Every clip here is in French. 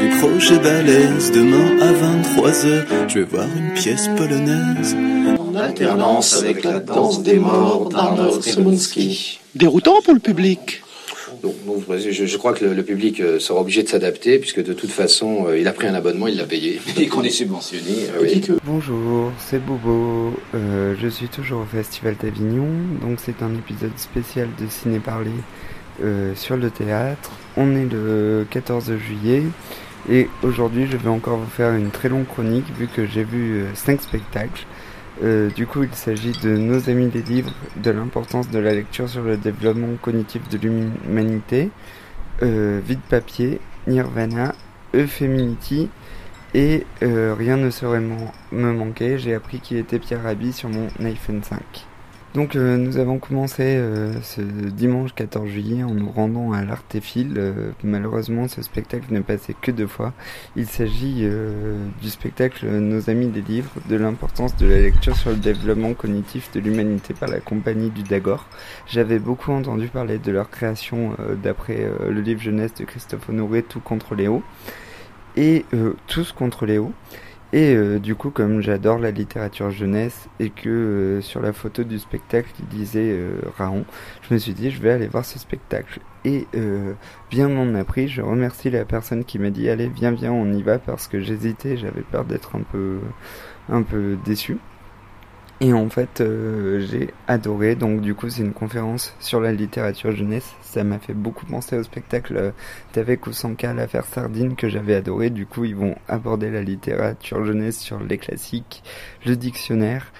des projets balèzes. Demain à 23h, je vais voir une pièce polonaise. En alternance avec la danse des morts d'Arnold Simonski. Déroutant pour le public. Donc, donc, je, je crois que le, le public euh, sera obligé de s'adapter, puisque de toute façon, euh, il a pris un abonnement, il l'a payé. Et qu'on est subventionné. euh, oui. Bonjour, c'est Bobo. Euh, je suis toujours au Festival d'Avignon, donc c'est un épisode spécial de Ciné Parler euh, sur le théâtre. On est le 14 juillet et aujourd'hui je vais encore vous faire une très longue chronique vu que j'ai vu 5 spectacles. Euh, du coup, il s'agit de Nos amis des livres, de l'importance de la lecture sur le développement cognitif de l'humanité, euh, Vide papier, Nirvana, Eupheminity et euh, rien ne saurait me manquer. J'ai appris qu'il était Pierre Rabhi sur mon iPhone 5. Donc euh, nous avons commencé euh, ce dimanche 14 juillet en nous rendant à l'Artéphile. Euh, malheureusement, ce spectacle n'est passé que deux fois. Il s'agit euh, du spectacle Nos amis des livres, de l'importance de la lecture sur le développement cognitif de l'humanité par la compagnie du Dagor. J'avais beaucoup entendu parler de leur création euh, d'après euh, le livre jeunesse de Christophe Honoré, Tout contre Léo, et Tous contre Léo. Et euh, du coup, comme j'adore la littérature jeunesse et que euh, sur la photo du spectacle il disait euh, Raon, je me suis dit je vais aller voir ce spectacle. Et euh, bien m'en a pris. Je remercie la personne qui m'a dit allez viens viens on y va parce que j'hésitais, j'avais peur d'être un peu un peu déçu. Et en fait, euh, j'ai adoré. Donc, du coup, c'est une conférence sur la littérature jeunesse. Ça m'a fait beaucoup penser au spectacle euh, d'Avec Ousanka, l'affaire Sardine, que j'avais adoré. Du coup, ils vont aborder la littérature jeunesse sur les classiques, le dictionnaire,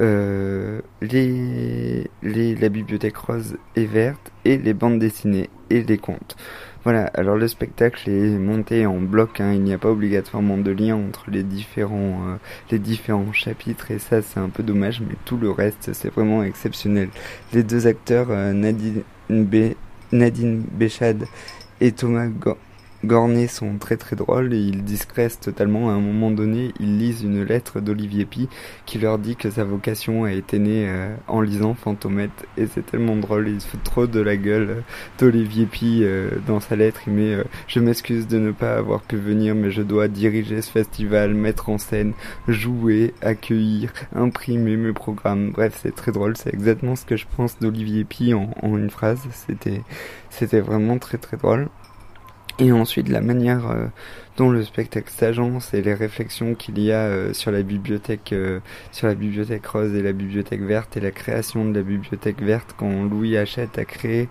euh, les, les, la bibliothèque rose et verte, et les bandes dessinées et les contes. Voilà, alors le spectacle est monté en bloc, hein, il n'y a pas obligatoirement de lien entre les différents, euh, les différents chapitres et ça c'est un peu dommage, mais tout le reste c'est vraiment exceptionnel. Les deux acteurs, euh, Nadine, Nadine Béchade et Thomas Go- Gornet sont très très drôles et ils discrètent totalement. À un moment donné, ils lisent une lettre d'Olivier Pi qui leur dit que sa vocation a été née euh, en lisant Fantomette et c'est tellement drôle. Ils se foutent trop de la gueule euh, d'Olivier Pi euh, dans sa lettre. Il met Je m'excuse de ne pas avoir pu venir, mais je dois diriger ce festival, mettre en scène, jouer, accueillir, imprimer mes programmes. Bref, c'est très drôle. C'est exactement ce que je pense d'Olivier Pi en, en une phrase. C'était, c'était vraiment très très drôle. Et ensuite, la manière euh, dont le spectacle s'agence et les réflexions qu'il y a euh, sur la bibliothèque, euh, sur la bibliothèque rose et la bibliothèque verte et la création de la bibliothèque verte quand Louis Hachette a créé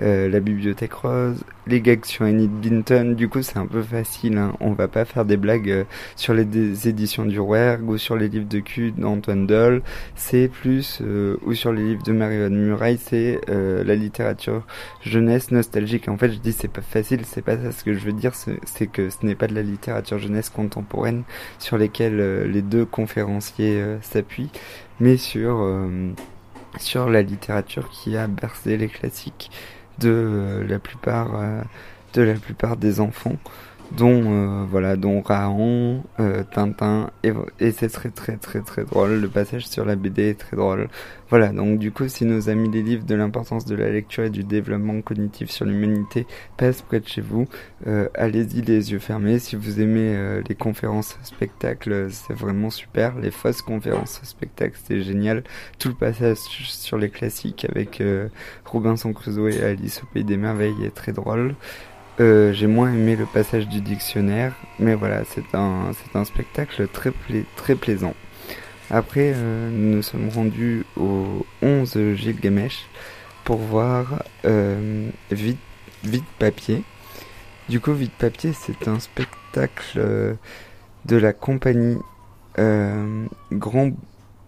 euh, la bibliothèque rose, les gags sur Enid Binton. Du coup, c'est un peu facile. Hein. On va pas faire des blagues sur les éditions du Rouergue ou sur les livres de cul d'Antoine Doll. C'est plus euh, ou sur les livres de Marianne Muraille, c'est euh, la littérature jeunesse nostalgique. En fait, je dis c'est pas facile, c'est pas ça ce que je veux dire, c'est que ce n'est pas de la littérature jeunesse contemporaine sur lesquelles euh, les deux conférenciers euh, s'appuient, mais sur euh, sur la littérature qui a bercé les classiques de la plupart de la plupart des enfants dont euh, voilà dont Raon, euh, Tintin et, et c'est très très très très drôle. Le passage sur la BD est très drôle. Voilà donc du coup si nos amis des livres de l'importance de la lecture et du développement cognitif sur l'humanité passent près de chez vous euh, allez-y les yeux fermés. Si vous aimez les conférences spectacles c'est vraiment super. Les fausses conférences spectacles c'est génial. Tout le passage sur les classiques avec Robinson Crusoe et Alice au pays des merveilles est très drôle euh, j'ai moins aimé le passage du dictionnaire, mais voilà, c'est un, c'est un spectacle très, très plaisant. Après, euh, nous nous sommes rendus au 11 Gilgamesh pour voir euh, Vite, Vite Papier. Du coup, Vite Papier, c'est un spectacle euh, de la compagnie euh, Grand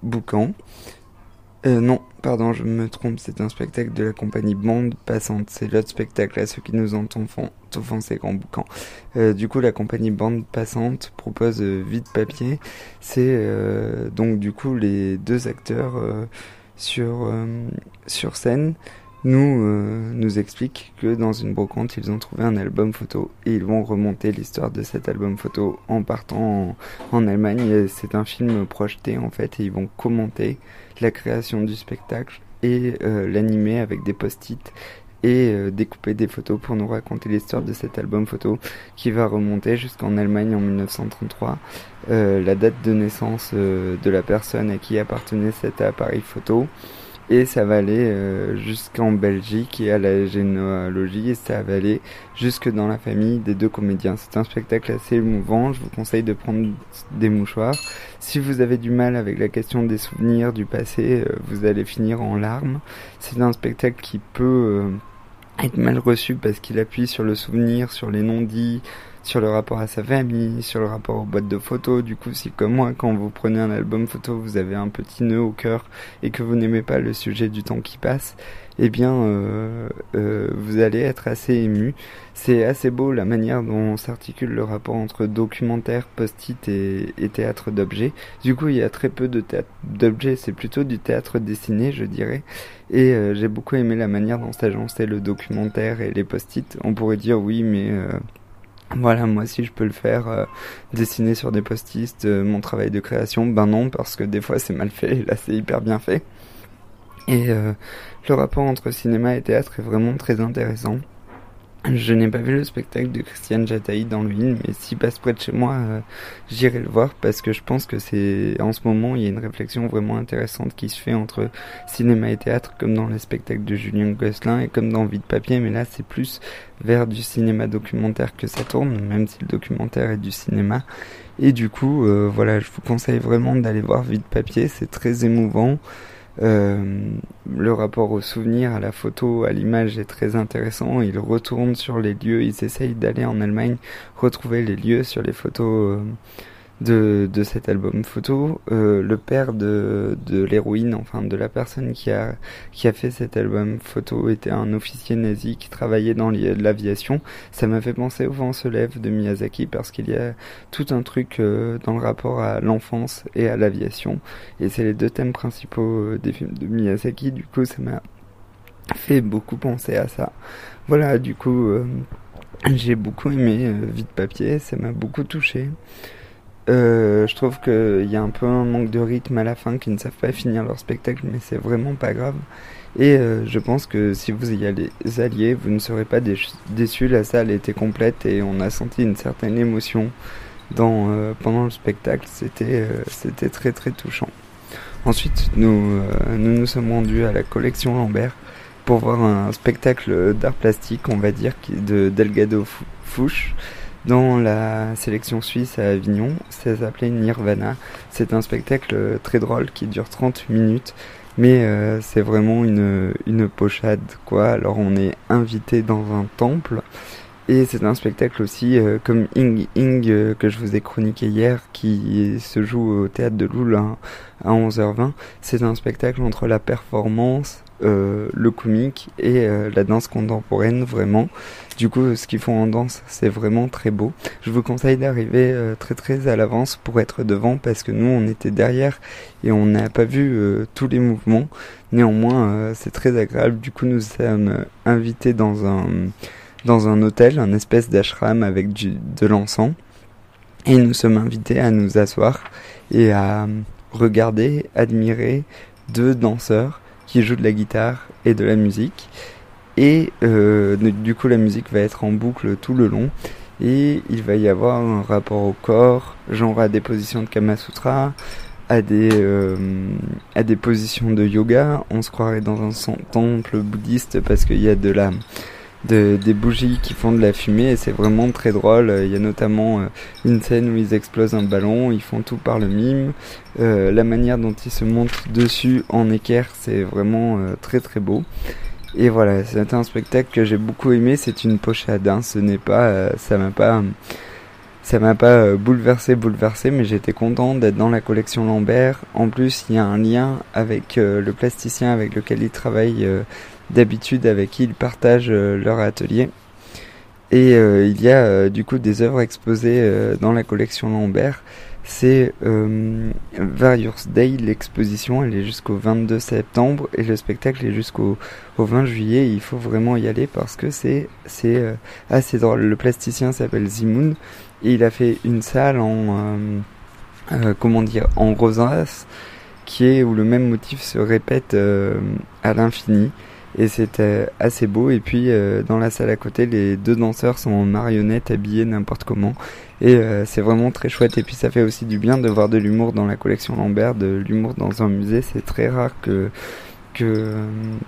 Boucan. Euh, non, pardon, je me trompe, c'est un spectacle de la compagnie Bande Passante. C'est l'autre spectacle à ceux qui nous entendent offensés Grand Boucan. Euh, du coup, la compagnie Bande Passante propose euh, Vide Papier. C'est euh, donc du coup les deux acteurs euh, sur, sur scène nous, euh, nous expliquent que dans une brocante, ils ont trouvé un album photo et ils vont remonter l'histoire de cet album photo en partant en, Allemagne. C'est un film projeté en fait et ils vont commenter la création du spectacle et euh, l'animer avec des post-it et euh, découper des photos pour nous raconter l'histoire de cet album photo qui va remonter jusqu'en Allemagne en 1933, euh, la date de naissance de la personne à qui appartenait cet appareil photo. Et ça va aller jusqu'en Belgique et à la généalogie et ça va aller jusque dans la famille des deux comédiens. C'est un spectacle assez émouvant, je vous conseille de prendre des mouchoirs. Si vous avez du mal avec la question des souvenirs du passé, vous allez finir en larmes. C'est un spectacle qui peut être mal reçu parce qu'il appuie sur le souvenir, sur les non-dits, sur le rapport à sa famille, sur le rapport aux boîtes de photos. Du coup, si comme moi, quand vous prenez un album photo, vous avez un petit nœud au cœur et que vous n'aimez pas le sujet du temps qui passe, eh bien, euh, euh, vous allez être assez ému. C'est assez beau la manière dont s'articule le rapport entre documentaire, post-it et, théâtre d'objets. Du coup, il y a très peu de théâtre d'objets, c'est plutôt du théâtre dessiné, je dirais. Et euh, j'ai beaucoup aimé la manière dont s'agençait le documentaire et les post-it. On pourrait dire oui, mais euh, voilà, moi si je peux le faire, euh, dessiner sur des post-it, mon travail de création, ben non, parce que des fois c'est mal fait, et là c'est hyper bien fait. Et le rapport entre cinéma et théâtre est vraiment très intéressant. Je n'ai pas vu le spectacle de Christiane Jataï dans le mais s'il passe près de chez moi, euh, j'irai le voir parce que je pense que c'est en ce moment il y a une réflexion vraiment intéressante qui se fait entre cinéma et théâtre, comme dans les spectacles de Julien Gosselin et comme dans Vie de papier, mais là c'est plus vers du cinéma documentaire que ça tourne, même si le documentaire est du cinéma. Et du coup, euh, voilà, je vous conseille vraiment d'aller voir Vie de papier, c'est très émouvant. Euh, le rapport au souvenir, à la photo, à l'image est très intéressant. Ils retournent sur les lieux, ils essayent d'aller en Allemagne retrouver les lieux sur les photos euh, de, de cet album photo. Euh, le père de, de l'héroïne, enfin de la personne qui a, qui a fait cet album photo, était un officier nazi qui travaillait dans l'aviation. Ça m'a fait penser au vent se lève de Miyazaki parce qu'il y a tout un truc euh, dans le rapport à l'enfance et à l'aviation. Et c'est les deux thèmes principaux euh, des films de Miyazaki. Du coup, ça m'a fait beaucoup penser à ça. Voilà, du coup, j'ai beaucoup aimé Vite Papier, ça m'a beaucoup touché. Euh, je trouve qu'il y a un peu un manque de rythme à la fin, qui ne savent pas finir leur spectacle, mais c'est vraiment pas grave. Et euh, je pense que si vous y allez alliés, vous ne serez pas déçus. La salle était complète et on a senti une certaine émotion dans, euh, pendant le spectacle. C'était c'était très très touchant. Ensuite, nous, nous nous sommes rendus à la collection Lambert pour voir un spectacle d'art plastique, on va dire, de Delgado Fouche dans la sélection suisse à Avignon. Ça s'appelait Nirvana. C'est un spectacle très drôle qui dure 30 minutes. Mais euh, c'est vraiment une, une pochade, quoi. Alors on est invité dans un temple. Et c'est un spectacle aussi euh, comme Ing Ing euh, que je vous ai chroniqué hier qui se joue au théâtre de Loul à 11h20. C'est un spectacle entre la performance, euh, le comique et euh, la danse contemporaine vraiment. Du coup, ce qu'ils font en danse, c'est vraiment très beau. Je vous conseille d'arriver euh, très très à l'avance pour être devant parce que nous, on était derrière et on n'a pas vu tous les mouvements. Néanmoins, c'est très agréable. Du coup, nous sommes invités dans un dans un hôtel, un espèce d'ashram avec du, de l'encens. Et nous sommes invités à nous asseoir et à regarder, admirer deux danseurs qui joue de la guitare et de la musique. Et euh, du coup, la musique va être en boucle tout le long. Et il va y avoir un rapport au corps, genre à des positions de Kama Sutra, à des, euh, à des positions de yoga. On se croirait dans un temple bouddhiste parce qu'il y a de la de, des bougies qui font de la fumée et c'est vraiment très drôle. Il y a notamment euh, une scène où ils explosent un ballon, ils font tout par le mime. Euh, la manière dont ils se montent dessus en équerre, c'est vraiment euh, très très beau. Et voilà, c'est un spectacle que j'ai beaucoup aimé. C'est une pochade, hein. ce n'est pas, ça m'a pas, ça m'a pas bouleversé, bouleversé, mais j'étais content d'être dans la collection Lambert. En plus, il y a un lien avec le plasticien avec lequel il travaille d'habitude avec qui ils partagent euh, leur atelier. Et euh, il y a euh, du coup des œuvres exposées dans la collection Lambert. C'est Various Day, l'exposition, elle est jusqu'au 22 septembre et le spectacle est jusqu'au au 20 juillet. Il faut vraiment y aller parce que c'est assez drôle. Le plasticien s'appelle Zimoun et il a fait une salle en comment dire en rosace qui est où le même motif se répète à l'infini et c'était assez beau. Et puis dans la salle à côté, les deux danseurs sont en marionnettes habillés n'importe comment. Et c'est vraiment très chouette. Et puis ça fait aussi du bien de voir de l'humour dans la collection Lambert, de l'humour dans un musée. C'est très rare que que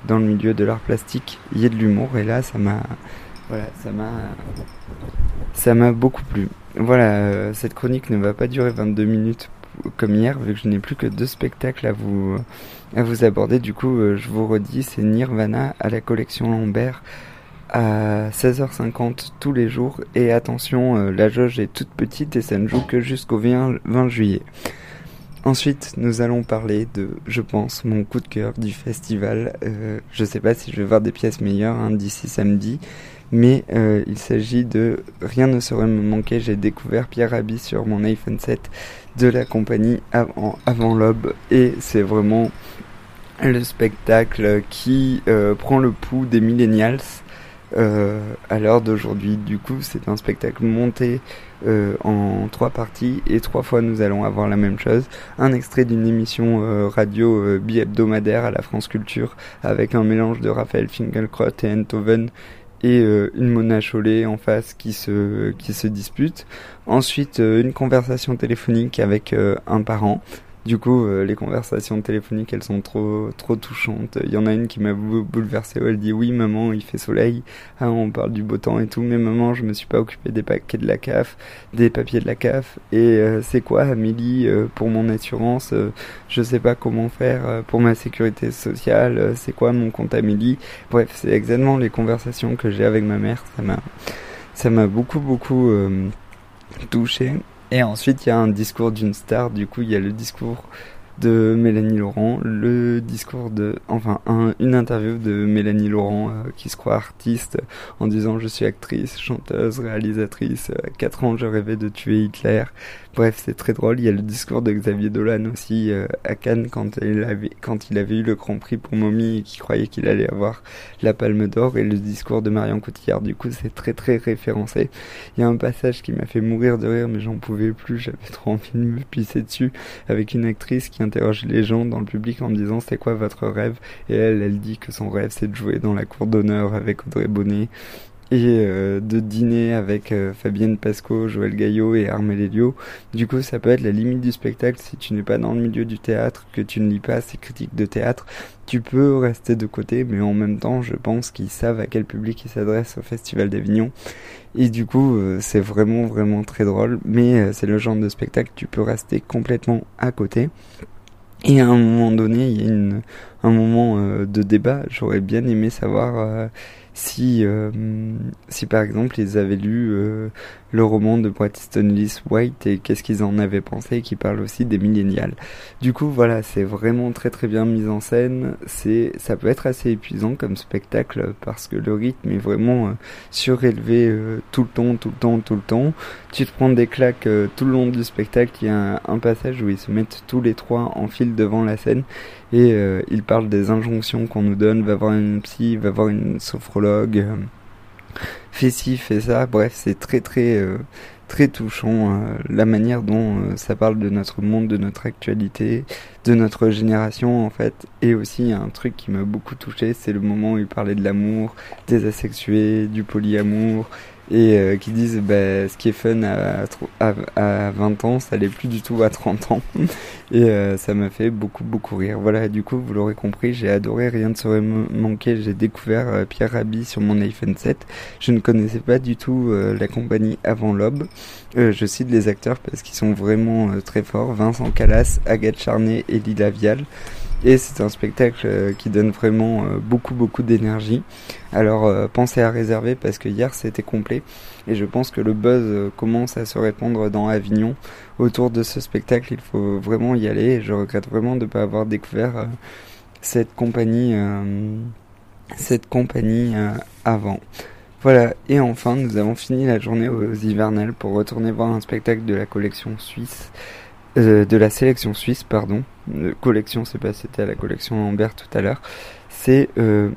dans le milieu de l'art plastique, il y ait de l'humour. Et là, ça m'a voilà, ça m'a ça m'a beaucoup plu. Voilà, euh, cette chronique ne va pas durer 22 minutes comme hier, vu que je n'ai plus que deux spectacles à vous vous aborder. Du coup, euh, je vous redis, c'est Nirvana à la collection Lambert à 16h50 tous les jours. Et attention, euh, la jauge est toute petite et ça ne joue que jusqu'au 20 juillet. Ensuite, nous allons parler de, je pense, mon coup de cœur du festival. Euh, je sais pas si je vais voir des pièces meilleures hein, d'ici samedi, mais il s'agit de Rien ne saurait me manquer. J'ai découvert Pierre Rabhi sur mon iPhone 7 de la compagnie avant, avant l'aube et c'est vraiment le spectacle qui euh, prend le pouls des millennials euh, à l'heure d'aujourd'hui. Du coup, c'est un spectacle monté euh, en trois parties et trois fois nous allons avoir la même chose. Un extrait d'une émission radio bi-hebdomadaire à la France Culture avec un mélange de Raphaël Finkielkraut et Enthoven et une Mona Chollet en face qui se qui se dispute. Ensuite, une conversation téléphonique avec un parent du coup, euh, les conversations téléphoniques, elles sont trop, trop touchantes. Il y en a une qui m'a bouleversé où elle dit oui maman, il fait soleil. Ah, on parle du beau temps et tout. Mais maman, je me suis pas occupé des paquets de la CAF, des papiers de la CAF. Et euh, c'est quoi, Amélie, euh, pour mon assurance Je sais pas comment faire pour ma sécurité sociale. c'est quoi mon compte Amélie? Bref, c'est exactement les conversations que j'ai avec ma mère. Ça m'a, ça m'a beaucoup beaucoup touché. Et ensuite, il y a un discours d'une star. Du coup, il y a le discours de Mélanie Laurent, le discours de, enfin, un, une interview de Mélanie Laurent euh, qui se croit artiste en disant je suis actrice, chanteuse, réalisatrice. À 4 ans, je rêvais de tuer Hitler. Bref, c'est très drôle. Il y a le discours de Xavier Dolan aussi euh, à Cannes quand il, avait, quand il avait eu le Grand Prix pour Mommy et qui croyait qu'il allait avoir la Palme d'Or et le discours de Marion Cotillard. Du coup, c'est très très référencé. Il y a un passage qui m'a fait mourir de rire, mais j'en pouvais plus. J'avais trop envie de me pisser dessus avec une actrice qui interroge les gens dans le public en me disant c'est quoi votre rêve? Et elle, elle dit que son rêve c'est de jouer dans la cour d'honneur avec Audrey Bonnet et euh, de dîner avec euh, Fabienne Pasco, Joël Gaillot et Armel Elio. Du coup, ça peut être la limite du spectacle si tu n'es pas dans le milieu du théâtre, que tu ne lis pas ces critiques de théâtre. Tu peux rester de côté, mais en même temps, je pense qu'ils savent à quel public ils s'adressent au Festival d'Avignon. Et du coup, euh, c'est vraiment, vraiment très drôle. Mais c'est le genre de spectacle, tu peux rester complètement à côté. Et à un moment donné, il y a une, un moment de débat. J'aurais bien aimé savoir si, euh, si par exemple ils avaient lu euh, le roman de Bret Easton White et qu'est-ce qu'ils en avaient pensé qui parle aussi des millénials. Du coup voilà, c'est vraiment très très bien mis en scène, c'est ça peut être assez épuisant comme spectacle parce que le rythme est vraiment euh, surélevé tout le temps, tout le temps, tout le temps. Tu te prends des claques tout le long du spectacle, il y a un, passage où ils se mettent tous les trois en file devant la scène et ils parlent des injonctions qu'on nous donne, va voir une psy, va voir une sophrologue euh, fait ci, fait ça. Bref, c'est très très euh, très touchant euh, la manière dont ça parle de notre monde, de notre actualité, de notre génération en fait. Et aussi un truc qui m'a beaucoup touché, c'est le moment où il parlait de l'amour, des asexués, du polyamour et euh, qui disent bah, ce qui est fun à, à, 20 ans, ça l'est plus du tout à 30 ans. et euh, ça m'a fait beaucoup, beaucoup rire. Voilà, du coup, vous l'aurez compris, j'ai adoré, rien ne saurait me manquer. J'ai découvert euh, Pierre Rabhi sur mon iPhone 7. Je ne connaissais pas du tout la compagnie avant l'aube. je cite les acteurs parce qu'ils sont vraiment très forts. Vincent Calas, Agathe Charnay et Lila Vial. Et c'est un spectacle euh, qui donne vraiment euh, beaucoup beaucoup d'énergie. Alors euh, pensez à réserver parce que hier c'était complet et je pense que le buzz commence à se répandre dans Avignon autour de ce spectacle. Il faut vraiment y aller et je regrette vraiment de ne pas avoir découvert cette compagnie cette compagnie avant. Voilà, et enfin nous avons fini la journée aux hivernales pour retourner voir un spectacle de la collection suisse euh, de la sélection suisse, pardon. Euh, collection, c'est pas c'était à la collection Lambert tout à l'heure. C'est euh,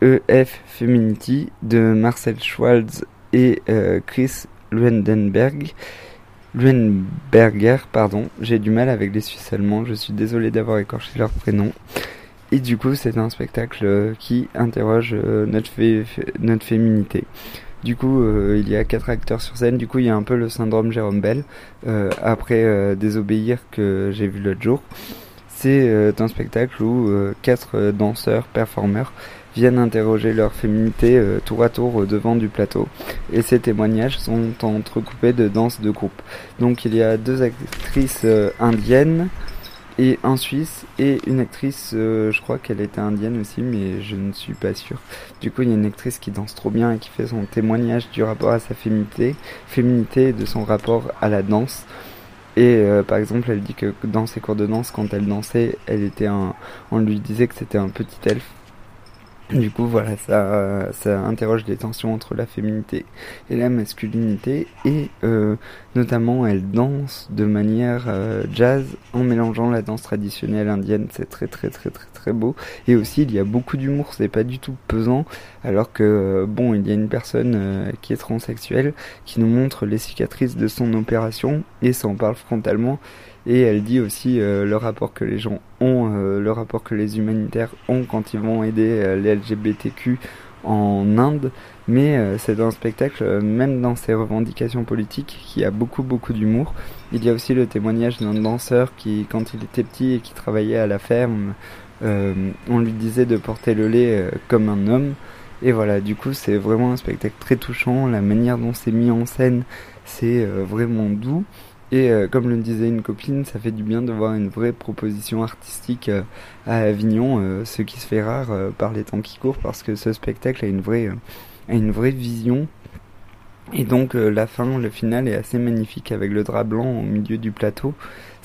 EF Feminity de Marcel Schwalz et Chris Luendenberg. Luenberger, pardon. J'ai du mal avec les Suisses allemands. Je suis désolé d'avoir écorché leur prénom. Et du coup, c'est un spectacle qui interroge notre, notre féminité. Du coup, euh, il y a quatre acteurs sur scène. Du coup, il y a un peu le syndrome Jérôme Bell. Euh, après euh, Désobéir que j'ai vu l'autre jour, c'est un spectacle où quatre danseurs, performeurs viennent interroger leur féminité tour à tour devant du plateau. Et ces témoignages sont entrecoupés de danses de groupe. Donc il y a deux actrices indiennes, et un Suisse et une actrice, euh, je crois qu'elle était indienne aussi, mais je ne suis pas sûr. Du coup, il y a une actrice qui danse trop bien et qui fait son témoignage du rapport à sa féminité, féminité et de son rapport à la danse. Et euh, par exemple, elle dit que dans ses cours de danse, quand elle dansait, elle était un, on lui disait que c'était un petit elfe du coup, voilà, ça, ça interroge les tensions entre la féminité et la masculinité, et euh, notamment, elle danse de manière euh, jazz en mélangeant la danse traditionnelle indienne. C'est très, très, très, très, très beau. Et aussi, il y a beaucoup d'humour, c'est pas du tout pesant, alors que euh, bon, il y a une personne qui est transsexuelle qui nous montre les cicatrices de son opération et ça en parle frontalement et elle dit aussi euh, le rapport que les gens ont, euh, le rapport que les humanitaires ont quand ils vont aider euh, les LGBTQ en Inde. Mais c'est un spectacle, même dans ses revendications politiques, qui a beaucoup beaucoup d'humour. Il y a aussi le témoignage d'un danseur qui, quand il était petit et qui travaillait à la ferme, on lui disait de porter le lait comme un homme. Et voilà, du coup, c'est vraiment un spectacle très touchant. La manière dont c'est mis en scène, c'est vraiment doux. Et euh, comme le disait une copine, ça fait du bien de voir une vraie proposition artistique euh, à Avignon, euh, ce qui se fait rare par les temps qui courent, parce que ce spectacle a une vraie, a une vraie vision et donc la fin, le final est assez magnifique avec le drap blanc au milieu du plateau.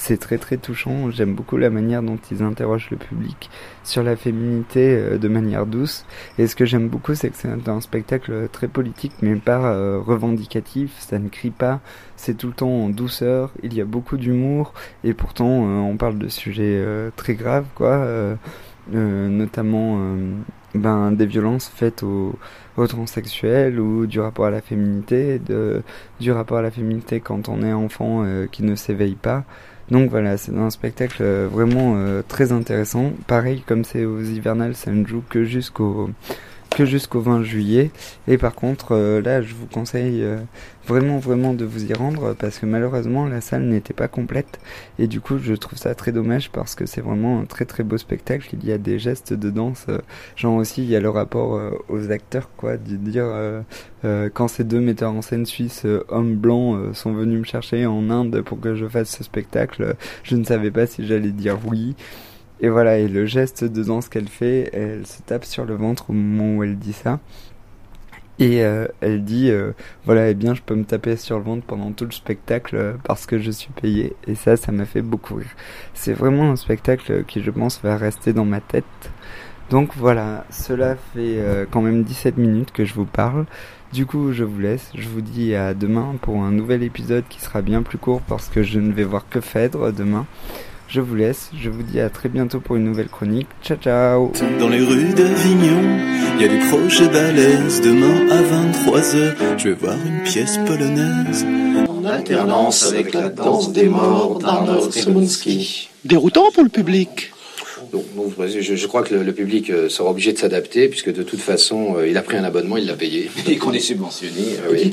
C'est très très touchant. J'aime beaucoup la manière dont ils interrogent le public sur la féminité euh, de manière douce. Et ce que j'aime beaucoup, c'est que c'est un spectacle très politique, mais pas euh, revendicatif. Ça ne crie pas. C'est tout le temps en douceur. Il y a beaucoup d'humour. Et pourtant, on parle de sujets très graves, quoi. notamment ben, des violences faites aux, aux, transsexuels ou du rapport à la féminité, de, du rapport à la féminité quand on est enfant euh, qui ne s'éveille pas. Donc voilà, c'est un spectacle euh, vraiment euh, très intéressant. Pareil, comme c'est aux hivernales, ça ne joue que jusqu'au jusqu'au 20 juillet. Et par contre, euh, là, je vous conseille euh, vraiment, vraiment de vous y rendre parce que malheureusement, la salle n'était pas complète. Et du coup, je trouve ça très dommage parce que c'est vraiment un très, très beau spectacle. Il y a des gestes de danse. Euh, genre aussi, il y a le rapport aux acteurs, quoi, de dire quand ces deux metteurs en scène suisses, hommes blancs, sont venus me chercher en Inde pour que je fasse ce spectacle, je ne savais pas si j'allais dire oui. Et voilà, et le geste de danse qu'elle fait, elle se tape sur le ventre au moment où elle dit ça. Et euh, elle dit, euh, voilà, eh bien, je peux me taper sur le ventre pendant tout le spectacle euh, parce que je suis payée. Et ça, ça m'a fait beaucoup rire. C'est vraiment un spectacle qui, je pense, va rester dans ma tête. Donc voilà, cela fait quand même 17 minutes que je vous parle. Du coup, je vous laisse. Je vous dis à demain pour un nouvel épisode qui sera bien plus court parce que je ne vais voir que Phèdre demain. Je vous laisse, je vous dis à très bientôt pour une nouvelle chronique. Ciao ciao Dans les rues d'Avignon, il y a du crochet balèze. Demain à 23h, je vais voir une pièce polonaise. En alternance avec la danse des morts d'Arnold Kremunski. Déroutant pour le public. Donc, je, je, crois que le, public euh, sera obligé de s'adapter, puisque de toute façon, euh, il a pris un abonnement, il l'a payé. Et qu'on est subventionné. oui.